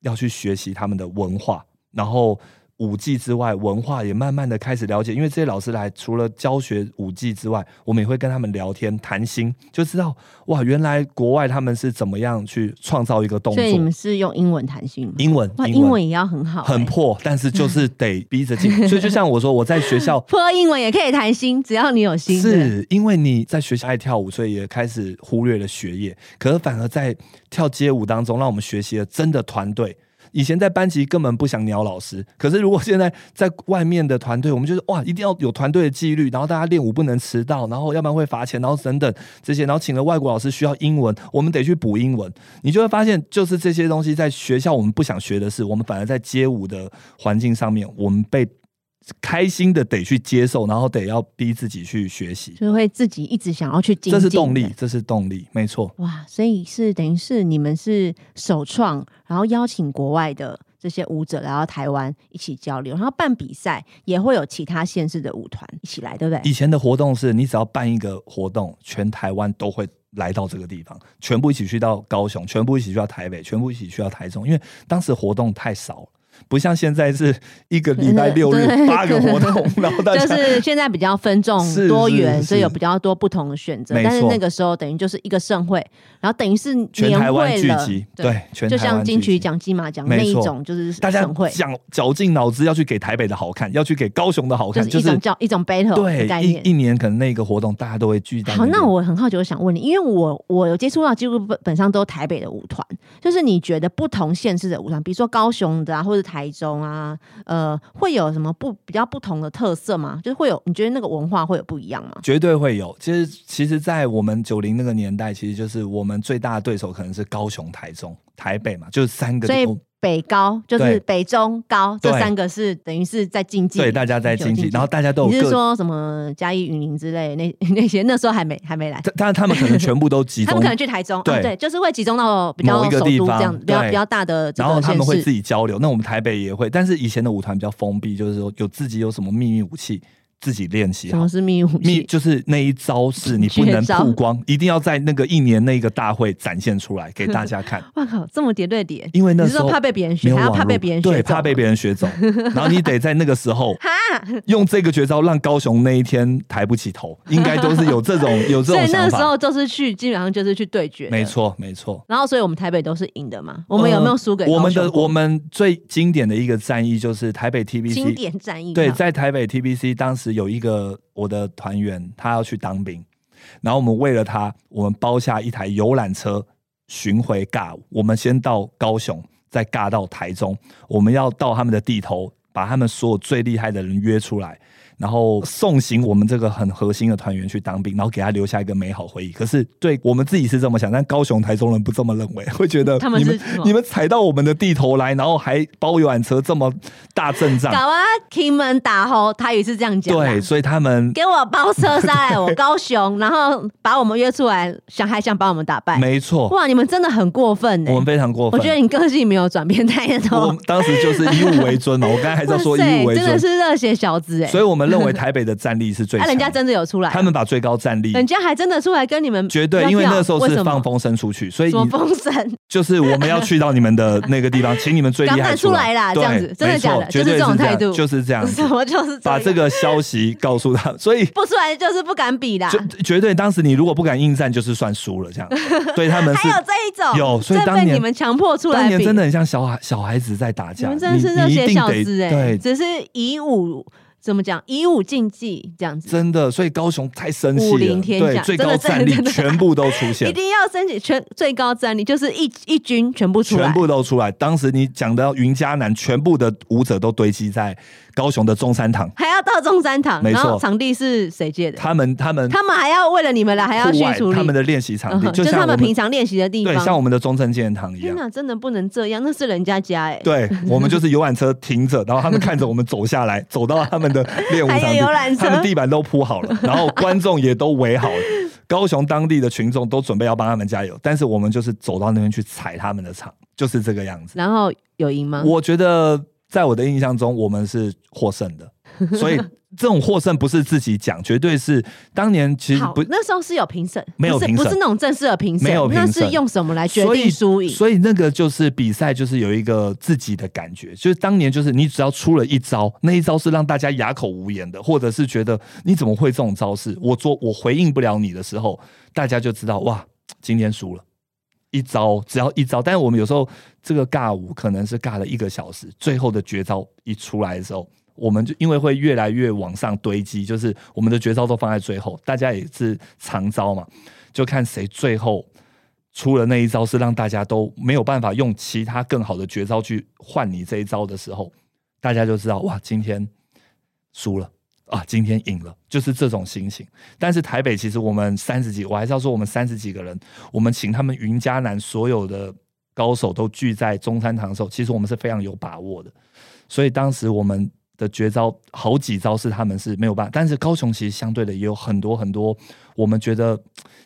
要去学习他们的文化，然后舞技之外，文化也慢慢的开始了解。因为这些老师来，除了教学舞技之外，我们也会跟他们聊天谈心，就知道哇，原来国外他们是怎么样去创造一个动作所以。你们是用英文谈心吗？英文，哇，英文也要很好、欸，很破，但是就是得逼着进。*laughs* 所以就像我说，我在学校破英文也可以谈心，只要你有心。是因为你在学校爱跳舞，所以也开始忽略了学业，可是反而在跳街舞当中，让我们学习了真的团队。以前在班级根本不想鸟老师，可是如果现在在外面的团队，我们就是哇，一定要有团队的纪律，然后大家练舞不能迟到，然后要不然会罚钱，然后等等这些，然后请了外国老师需要英文，我们得去补英文。你就会发现，就是这些东西在学校我们不想学的事，我们反而在街舞的环境上面，我们被开心的得去接受，然后得要逼自己去学习，就会自己一直想要去精进。这是动力，。这是动力，没错。哇，所以是等于是你们是首创，然后邀请国外的这些舞者来到台湾一起交流，然后办比赛也会有其他县市的舞团一起来，对不对？以前的活动是你只要办一个活动，全台湾都会来到这个地方，全部一起去到高雄，全部一起去到台北，全部一起去到台中，因为当时活动太少了。不像现在是一个礼拜六日八个活动，然后大家就是现在比较分众多元，所以有比较多不同的选择。但是那个时候等于就是一个盛会，然后等于是年全台湾会，聚集，对，全就台湾像金曲。奖、金马奖那一种，就是大家盛会，想绞尽脑汁要去给台北的好看，要去给高雄的好看，就是一种叫一种 battle 对概念。一一年可能那个活动大家都会聚在好，那我很好奇，我想问你，因为我我有接触到几乎本本上都台北的舞团，就是你觉得不同县市的舞团，比如说高雄的啊，或者台中啊，呃，会有什么不比较不同的特色吗？就是会有你觉得那个文化会有不一样吗？绝对会有。其实，其实，在我们九零那个年代，其实就是我们最大的对手可能是高雄、台中、台北嘛，就是三个。北高就是北中高这三个是等于是在竞技，对，大家在经济，然后大家都你是说什么嘉义、云林之类那 *laughs* 那些？那时候还没还没来，但但他们可能全部都集中他们可，能去台中，对啊对，就是会集中到比较首地方都这样，比较比较大的然后他们会自。己交流。那我们台北也会，但是以前的舞团比较封闭，就是说有自己有什么秘密武器，自己练习好什么。是秘武秘？就是那一招式，你不能曝光，一定要在那个一年那个大会展现出来给大家看。*laughs* 哇靠，这么叠对叠，因为那时候怕被别人学，还要怕被别人学对，怕被别人学走，*laughs* 然后你得在那个时候 *laughs* 哈，用这个绝招让高雄那一天抬不起头，应该都是有这种有这种想法。以那个时候就是去，基本上就是去对决，没。错，没错。然后，所以我们台北都是赢的嘛。我们有没有输给呃我们的我们最经典的一个战役就是台北 TBC，经典战役？对，在台北 TBC 当时有一个我的团员，他要去当兵，然后我们为了他，我们包下一台游览车巡回尬舞。我们先到高雄，再尬到台中，我们要到他们的地头，把他们所有最厉害的人约出来。然后送行我们这个很核心的团员去当兵，然后给他留下一个美好回忆。可是对我们自己是这么想，但高雄、台中人不这么认为，*laughs* 会觉得他们你们是你们踩到我们的地头来，然后还包游览车这么大阵仗，搞啊，开门打吼，他也是这样讲。对，所以他们给我包车杀来我高雄，然后把我们约出来，想还想把我们打败。没错，哇，你们真的很过分呢、我们非常过分。我觉得你个性没有转变太我多们。当时就是以武为尊嘛，我刚才还在说以哇塞武为真的，是热血小子哎、所以我们认为台北的战力是最啊，强的。人家真的有出来，他们把最高战力人家还真的出来跟你们绝对，因为那时候是放风声出去，所以什风声，就是我们要去到你们的那个地方，*laughs* 请你们最厉害出来啦这样子真的假的就是这种态度就是这样子 *laughs* 什，么就是把这个消息告诉他，*laughs* 所以。不出来就是不敢比啦。就绝对，当时你如果不敢应战，就是算输了，这样。对他们是还有这一种，有所以这当年被你们强迫出来比，当年真的很像小孩小孩子在打架，你们真的是你热血小子哎、对，只是以武怎么讲，以武竞技这样子。真的，所以高雄太生气武了，林天下对，最高战力全部都出现 *laughs* 一，定要升级全最高战力，就是一一军全部出来，全部都出来。当时你讲到云嘉南，全部的舞者都堆积在高雄的中山堂，还要到中山堂，没错场地是谁借的？他们他们他们还要为了你们来，还要去处理他们的练习场地，嗯就是他们们平常练习的地方对，像我们的中正纪念堂一样。天哪，真的不能这样，那是人家家哎、对，*laughs* 我们就是游览车停着，然后他们看着我们走下来，*laughs* 走到他们的练舞场地还有游览，车他们地板都铺好了，*laughs* 然后观众也都围好了，高雄当地的群众都准备要帮他们加油，但是我们就是走到那边去踩他们的场，就是这个样子。然后有赢吗？我觉得在我的印象中，我们是获胜的，*laughs* 所以这种获胜不是自己讲，绝对是当年其实不，那时候是有评审，没有评审不是那种正式的评审，没有评审那是用什么来决定输赢？所以那个就是比赛，就是有一个自己的感觉，就是当年就是你只要出了一招，那一招是让大家哑口无言的，或者是觉得你怎么会这种招式，我做我回应不了你的时候，大家就知道哇，今天输了。一招只要一招，但是我们有时候这个尬舞可能是尬了一个小时，最后的绝招一出来的时候，我们就因为会越来越往上堆积，就是我们的绝招都放在最后，大家也是长招嘛，就看谁最后出了那一招是让大家都没有办法用其他更好的绝招去换你这一招的时候，大家就知道哇，今天输了。啊，今天赢了，就是这种心情。但是台北其实我们三十几，我还是要说我们三十几个人，我们请他们云嘉南所有的高手都聚在中山堂的时候，其实我们是非常有把握的。所以当时我们的绝招好几招是他们是没有办法，但是高雄其实相对的也有很多很多，我们觉得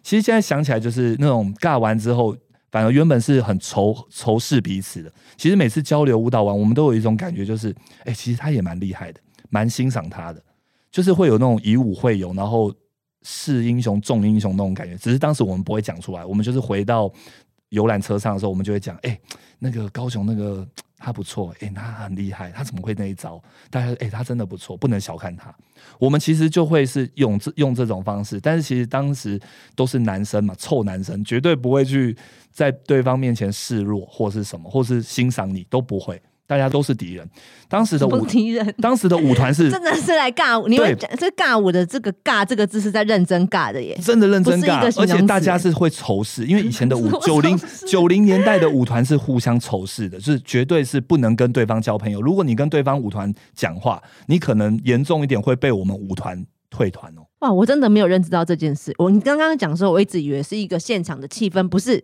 其实现在想起来就是那种尬完之后。反而原本是很仇仇视彼此的，其实每次交流舞蹈完，我们都有一种感觉，就是，哎、其实他也蛮厉害的，蛮欣赏他的，就是会有那种以武会友，然后是英雄重英雄那种感觉。只是当时我们不会讲出来，我们就是回到游览车上的时候，我们就会讲，哎、那个高雄那个他不错，哎、他很厉害，他怎么会那一招？大家哎、他真的不错，不能小看他。我们其实就会是用这用这种方式，但是其实当时都是男生嘛，臭男生绝对不会去在对方面前示弱或是什么，或是欣赏你都不会，大家都是敌人。当时的舞敌人，*laughs* 当时的舞团是真 *laughs* 的是来尬舞。你们这尬舞的这个“尬”这个字是在认真尬的耶。真的认真尬而且大家是会仇视，因为以前的舞 *laughs* 九零九零年代的舞团是互相仇视的，就是绝对是不能跟对方交朋友。如果你跟对方舞团讲话，你可能严重一点会被我们舞团退团哦。哇，我真的没有认知到这件事。我你刚刚讲的时候，我一直以为是一个现场的气氛，不是，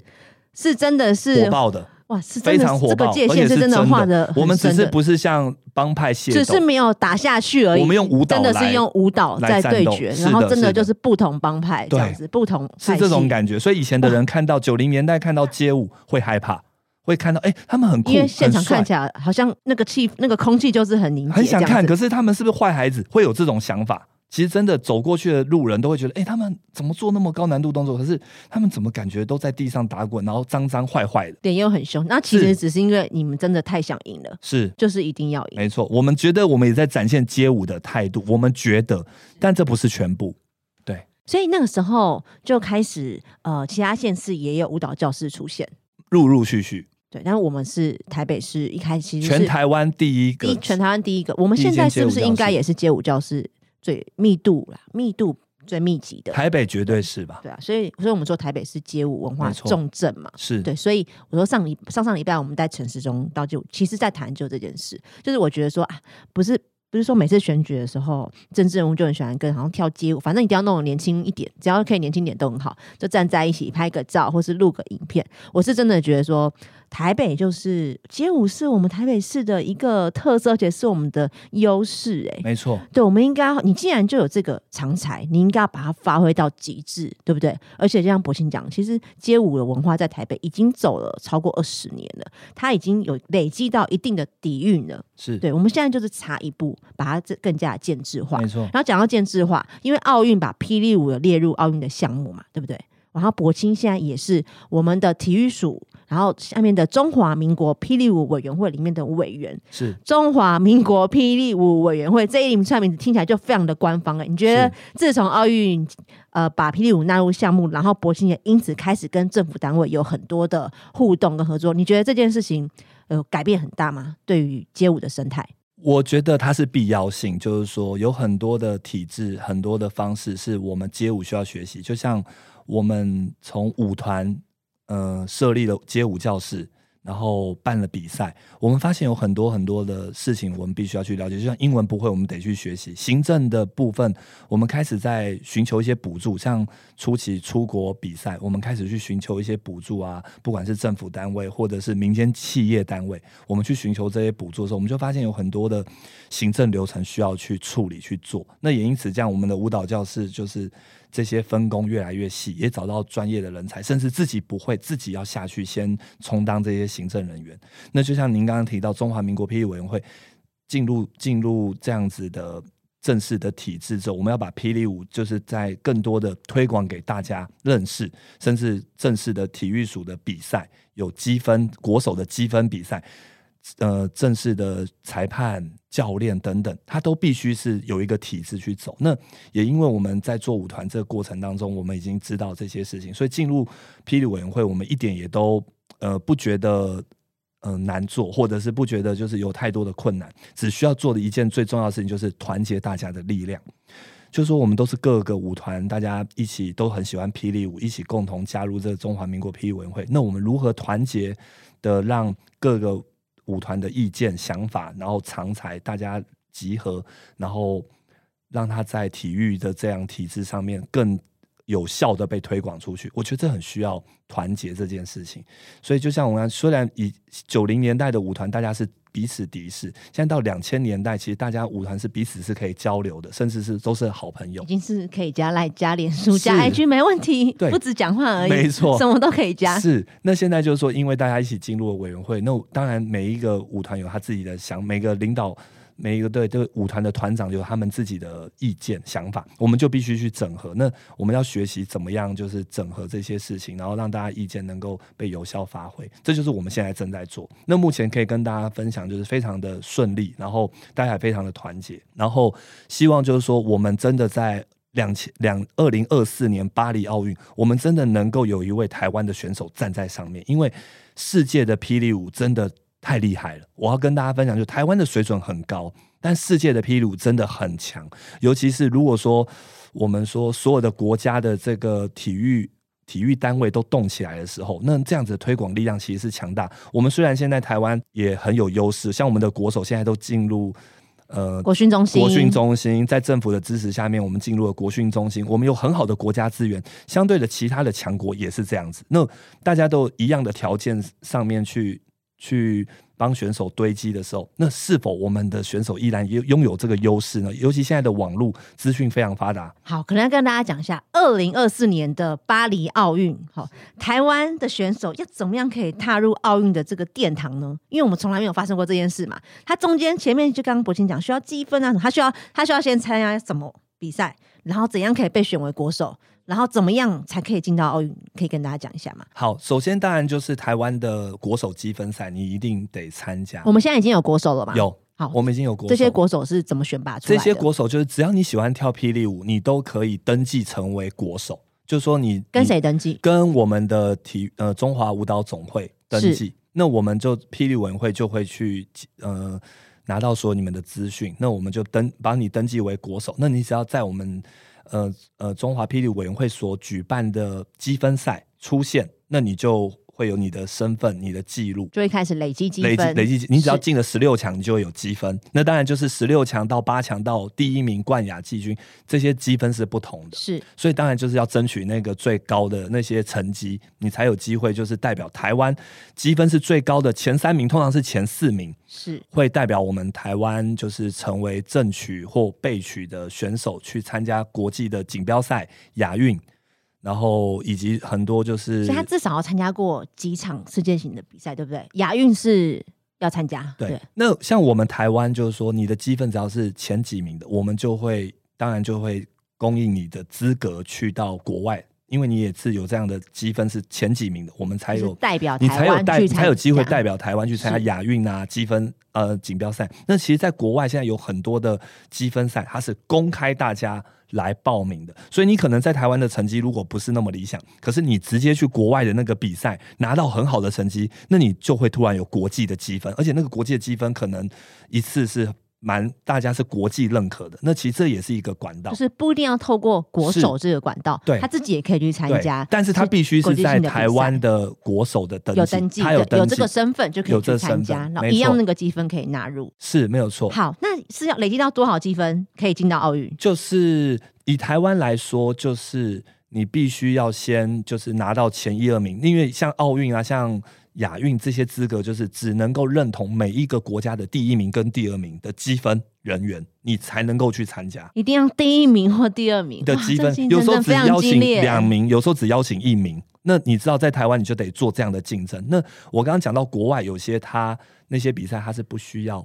是真的是火爆的，哇，是非常火爆，这个界而且是真的画的，我们只是不是像帮派械只是，没有打下去而已。我们用舞蹈真的是用舞蹈在对决，然后真的就是不同帮派这样子，不同是这种。感觉。所以以前的人看到九零年代看到街舞会害怕，会看到哎、他们很酷，因为现场看起来好像那个气、那个空气就是很凝结，很想看，可是他们是不是坏孩子？会有这种想法？其实真的走过去的路人都会觉得，哎、他们怎么做那么高难度动作？可是他们怎么感觉都在地上打滚，然后脏脏坏坏的？脸又很凶。那其实只是因为你们真的太想赢了，是就是一定要赢。没错，我们觉得我们也在展现街舞的态度，我们觉得，但这不是全部。对，所以那个时候就开始，呃，其他县市也有舞蹈教室出现。陆陆续续，对，但是我们是台北市一开始是全台湾第一个，第全台湾第一个。我们现在是不是应该也是街舞教室最密度啦，密度最密集的？台北绝对是吧？对啊，所以所以我们说台北是街舞文化重镇嘛。是，对，所以我说上礼上上礼拜我们在城市中到就其实在谈就这件事，就是我觉得说啊，不是不是说每次选举的时候，政治人物就很喜欢跟好像跳街舞，反正一定要弄得年轻一点，只要可以年轻点都很好，就站在一起拍个照或是录个影片。我是真的觉得说，台北就是街舞是我们台北市的一个特色，而且是我们的优势、欸。没错，对，我们应该，你既然就有这个长才，你应该要把它发挥到极致，对不对？而且就像博清讲，其实街舞的文化在台北已经走了超过二十年了，它已经有累积到一定的底蕴了。是，对，我们现在就是差一步，把它这更加建制化没。错，然后讲到建制化，因为奥运把霹雳舞有列入奥运的项目嘛，对不对？然后博清现在也是我们的体育署，然后下面的中华民国霹雳舞委员会里面的委员，是中华民国霹雳舞委员会这一串名字听起来就非常的官方哎、你觉得自从奥运呃把霹雳舞纳入项目，然后博兴也因此开始跟政府单位有很多的互动跟合作，你觉得这件事情呃改变很大吗？对于街舞的生态？我觉得它是必要性，就是说有很多的体制、很多的方式是我们街舞需要学习。就像我们从舞团呃设立了街舞教室，然后办了比赛，我们发现有很多很多的事情我们必须要去了解。就像英文不会，我们得去学习；行政的部分，我们开始在寻求一些补助，像初期出国比赛，我们开始去寻求一些补助啊，不管是政府单位或者是民间企业单位，我们去寻求这些补助的时候，我们就发现有很多的行政流程需要去处理去做。那也因此，这样我们的舞蹈教室就是这些分工越来越细，也找到专业的人才，甚至自己不会，自己要下去先充当这些行政人员。那就像您刚刚提到，中华民国霹雳委员会进入进入这样子的。正式的体制之后，我们要把霹雳舞就是在更多的推广给大家认识，甚至正式的体育署的比赛有积分国手的积分比赛，呃，正式的裁判、教练等等，他都必须是有一个体制去走。那也因为我们在做舞团这个过程当中，我们已经知道这些事情，所以进入霹雳委员会，我们一点也都呃不觉得。呃，难做，或者是不觉得就是有太多的困难，只需要做的一件最重要的事情就是团结大家的力量。就是说，我们都是各个舞团，大家一起都很喜欢霹雳舞，一起共同加入这个中华民国霹雳委员会。那我们如何团结的让各个舞团的意见、想法，然后常才大家集合，然后让他在体育的这样体制上面更有效的被推广出去？我觉得这很需要团结这件事情。所以，就像我们虽然以九零年代的舞团，大家是彼此敌视，现在到两千年代，其实大家舞团是彼此是可以交流的，甚至是都是好朋友已。经是可以加赖、加脸书、加 IG 没问题，对不止讲话而已，没错什么都可以加。是，那现在就是说，因为大家一起进入了委员会，那当然每一个舞团有他自己的想，每个领导每一个队这个舞团的团长有他们自己的意见想法，我们就必须去整合。那我们要学习怎么样就是整合这些事情，然后让大家意见能够被有效发挥。这就是我们现在正在做。那目前可以跟大家分享，就是非常的顺利，然后大家也非常的团结，然后希望就是说我们真的在。两千两二零二四年巴黎奥运，我们真的能够有一位台湾的选手站在上面，因为世界的霹雳舞真的太厉害了。我要跟大家分享，就台湾的水准很高，但世界的霹雳舞真的很强。尤其是如果说我们说所有的国家的这个体育体育单位都动起来的时候，那这样子的推广力量其实是强大。我们虽然现在台湾也很有优势，像我们的国手现在都进入。呃，国训中心，国训中心在政府的支持下面，我们进入了国训中心。我们有很好的国家资源，相对的其他的强国也是这样子。那大家都一样的条件上面去去。帮选手堆积的时候，那是否我们的选手依然拥拥有这个优势呢？尤其现在的网络资讯非常发达。好，可能要跟大家讲一下，二零二四年的巴黎奥运，好，台湾的选手要怎么样可以踏入奥运的这个殿堂呢？因为我们从来没有发生过这件事嘛。他中间前面就刚刚博清讲，需要积分啊，他需要他需要先参加什么比赛，然后怎样可以被选为国手？然后怎么样才可以进到奥运？可以跟大家讲一下吗？好，首先当然就是台湾的国手积分赛，你一定得参加。我们现在已经有国手了吧？有，好，我们已经有国。这些国手是怎么选拔出来的？这些国手就是只要你喜欢跳霹雳舞，你都可以登记成为国手。就是说你跟谁登记？跟我们的体呃中华舞蹈总会登记。那我们就霹雳委员会就会去呃拿到说你们的资讯，那我们就登把你登记为国手。那你只要在我们。呃呃，中华霹雳委员会所举办的积分赛出现，那你就。会有你的身份、你的记录，就会开始累积积分。累积，你只要进了十六强，你就会有积分。那当然就是十六强到八强到第一名冠亚季军，这些积分是不同的。是，所以当然就是要争取那个最高的那些成绩，你才有机会，就是代表台湾积分是最高的前三名，通常是前四名，是会代表我们台湾就是成为正取或备取的选手去参加国际的锦标赛、亚运。然后以及很多就是，所以他至少要参加过几场世界型的比赛，对不对？亚运是要参加。对，那像我们台湾就是说，你的积分只要是前几名的，我们就会当然就会供应你的资格去到国外，因为你也是有这样的积分是前几名的，我们才有代表你才有代才有机会代表台湾去参加亚运啊积分呃锦标赛。那其实，在国外现在有很多的积分赛，它是公开大家。来报名的，所以你可能在台湾的成绩如果不是那么理想，可是你直接去国外的那个比赛拿到很好的成绩，那你就会突然有国际的积分，而且那个国际的积分可能一次是。蛮大家是国际认可的，那其实这也是一个管道，就是不一定要透过国手这个管道，对，他自己也可以去参加，但是他必须是在台湾的国手的登有登记，他有有这个身份就可以去参加，然后一样那个积分可以纳入，是没有错。好，那是要累积到多少积分可以进到奥运？就是以台湾来说，就是你必须要先就是拿到前一二名，因为像奥运啊，像。亚运这些资格就是只能够认同每一个国家的第一名跟第二名的积分人员，你才能够去参加。一定要第一名或第二名的积分，有时候只邀请两名，有时候只邀请一名。那你知道，在台湾你就得做这样的竞争。那我刚刚讲到国外有些他那些比赛，他是不需要，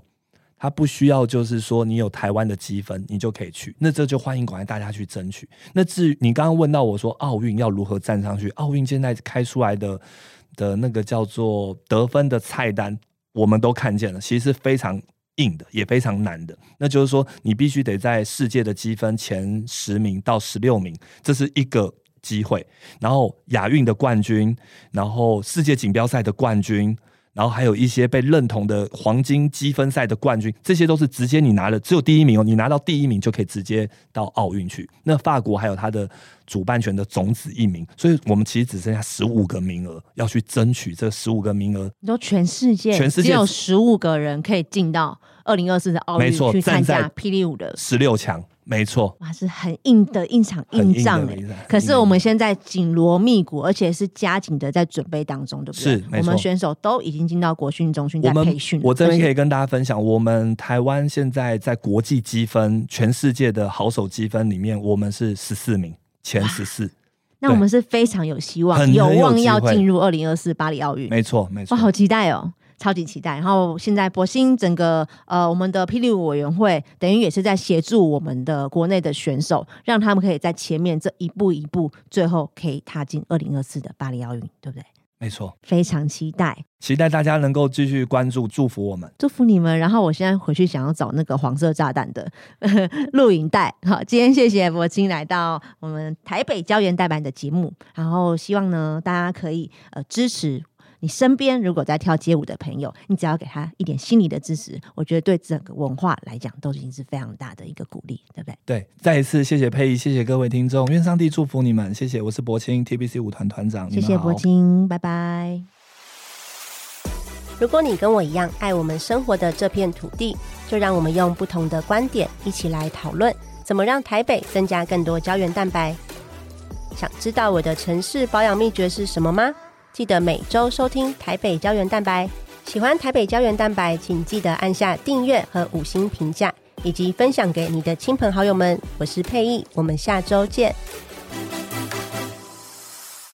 他不需要，就是说你有台湾的积分，你就可以去。那这就欢迎广大大家去争取。那至于你刚刚问到我说奥运要如何站上去，奥运现在开出来的。的那个叫做得分的菜单，我们都看见了，其实是非常硬的，也非常难的。那就是说，你必须得在世界的积分前十名到十六名，这是一个机会。然后亚运的冠军，然后世界锦标赛的冠军。然后还有一些被认同的黄金积分赛的冠军，这些都是直接你拿了，只有第一名哦，你拿到第一名就可以直接到奥运去。那法国还有它的主办权的种子一名，所以我们其实只剩下十五个名额要去争取这十五个名额。你说全世界，全世界只有十五个人可以进到二零二四的奥运去参加霹雳舞的十六强。没错，哇，是很硬的一场硬仗哎。可是我们现在紧锣密鼓，而且是加紧的在准备当中，对不对？是，我们选手都已经进到国训中训在培训。我这边可以跟大家分享，我们台湾现在在国际积分、全世界的好手积分里面，我们是十四名，前十四。那我们是非常有希望，有望要进入二零二四巴黎奥运。没错，没错。我，好期待哦！超级期待。然后现在博兴整个呃我们的霹雳舞委员会，等于也是在协助我们的国内的选手，让他们可以在前面这一步一步，最后可以踏进二零二四的巴黎奥运，对不对？没错，非常期待，期待大家能够继续关注，祝福我们，祝福你们。然后我现在回去想要找那个黄色炸弹的 *laughs* 录影带。好，今天谢谢博清来到我们台北胶原代版的节目，然后希望呢大家可以呃支持。你身边如果在跳街舞的朋友，你只要给他一点心理的支持，我觉得对整个文化来讲都已经是非常大的一个鼓励，对不对？对，再一次谢谢佩仪，谢谢各位听众，愿上帝祝福你们，谢谢，我是博清 TBC 舞团团长，谢谢博清，拜拜。如果你跟我一样爱我们生活的这片土地，就让我们用不同的观点一起来讨论，怎么让台北增加更多胶原蛋白。想知道我的城市保养秘诀是什么吗？记得每周收听台北胶原蛋白，喜欢台北胶原蛋白，请记得按下订阅和五星评价，以及分享给你的亲朋好友们。我是佩意，我们下周见。